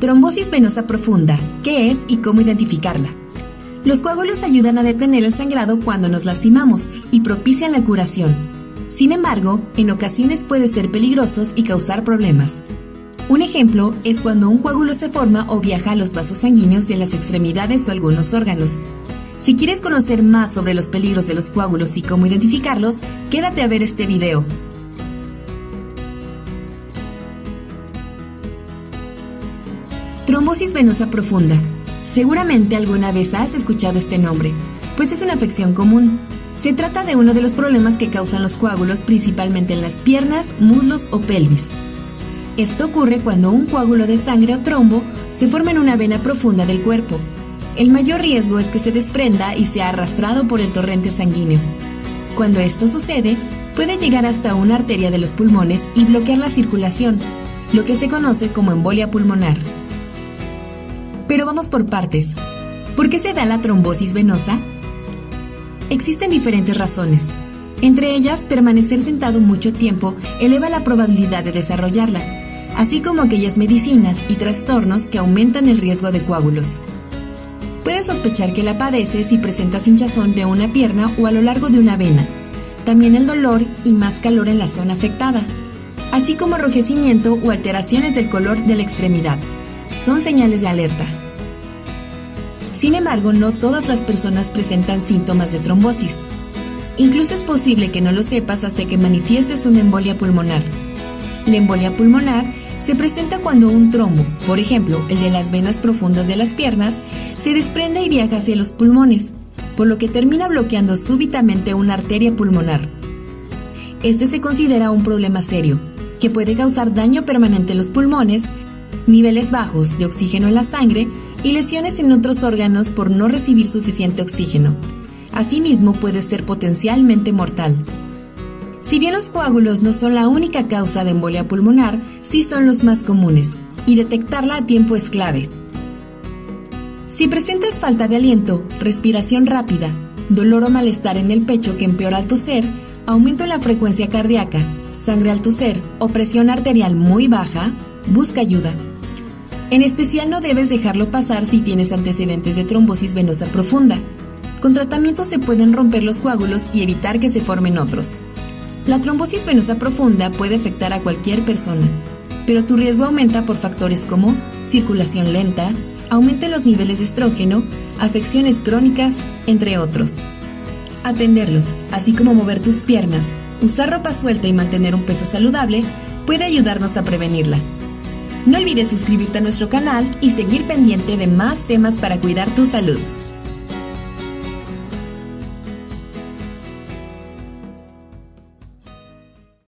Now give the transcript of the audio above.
Trombosis venosa profunda. ¿Qué es y cómo identificarla? Los coágulos ayudan a detener el sangrado cuando nos lastimamos y propician la curación. Sin embargo, en ocasiones puede ser peligrosos y causar problemas. Un ejemplo es cuando un coágulo se forma o viaja a los vasos sanguíneos de las extremidades o algunos órganos. Si quieres conocer más sobre los peligros de los coágulos y cómo identificarlos, quédate a ver este video. Trombosis venosa profunda. Seguramente alguna vez has escuchado este nombre, pues es una afección común. Se trata de uno de los problemas que causan los coágulos principalmente en las piernas, muslos o pelvis. Esto ocurre cuando un coágulo de sangre o trombo se forma en una vena profunda del cuerpo. El mayor riesgo es que se desprenda y sea arrastrado por el torrente sanguíneo. Cuando esto sucede, puede llegar hasta una arteria de los pulmones y bloquear la circulación, lo que se conoce como embolia pulmonar. Pero vamos por partes. ¿Por qué se da la trombosis venosa? Existen diferentes razones. Entre ellas, permanecer sentado mucho tiempo eleva la probabilidad de desarrollarla, así como aquellas medicinas y trastornos que aumentan el riesgo de coágulos. Puedes sospechar que la padeces si presentas hinchazón de una pierna o a lo largo de una vena, también el dolor y más calor en la zona afectada, así como enrojecimiento o alteraciones del color de la extremidad. Son señales de alerta. Sin embargo, no todas las personas presentan síntomas de trombosis. Incluso es posible que no lo sepas hasta que manifiestes una embolia pulmonar. La embolia pulmonar se presenta cuando un trombo, por ejemplo el de las venas profundas de las piernas, se desprende y viaja hacia los pulmones, por lo que termina bloqueando súbitamente una arteria pulmonar. Este se considera un problema serio, que puede causar daño permanente en los pulmones, niveles bajos de oxígeno en la sangre y lesiones en otros órganos por no recibir suficiente oxígeno. Asimismo, puede ser potencialmente mortal. Si bien los coágulos no son la única causa de embolia pulmonar, sí son los más comunes, y detectarla a tiempo es clave. Si presentas falta de aliento, respiración rápida, dolor o malestar en el pecho que empeora al toser, aumento en la frecuencia cardíaca, sangre al toser o presión arterial muy baja, busca ayuda. En especial no debes dejarlo pasar si tienes antecedentes de trombosis venosa profunda. Con tratamiento se pueden romper los coágulos y evitar que se formen otros. La trombosis venosa profunda puede afectar a cualquier persona, pero tu riesgo aumenta por factores como circulación lenta, aumento en los niveles de estrógeno, afecciones crónicas, entre otros. Atenderlos, así como mover tus piernas, usar ropa suelta y mantener un peso saludable, puede ayudarnos a prevenirla. No olvides suscribirte a nuestro canal y seguir pendiente de más temas para cuidar tu salud.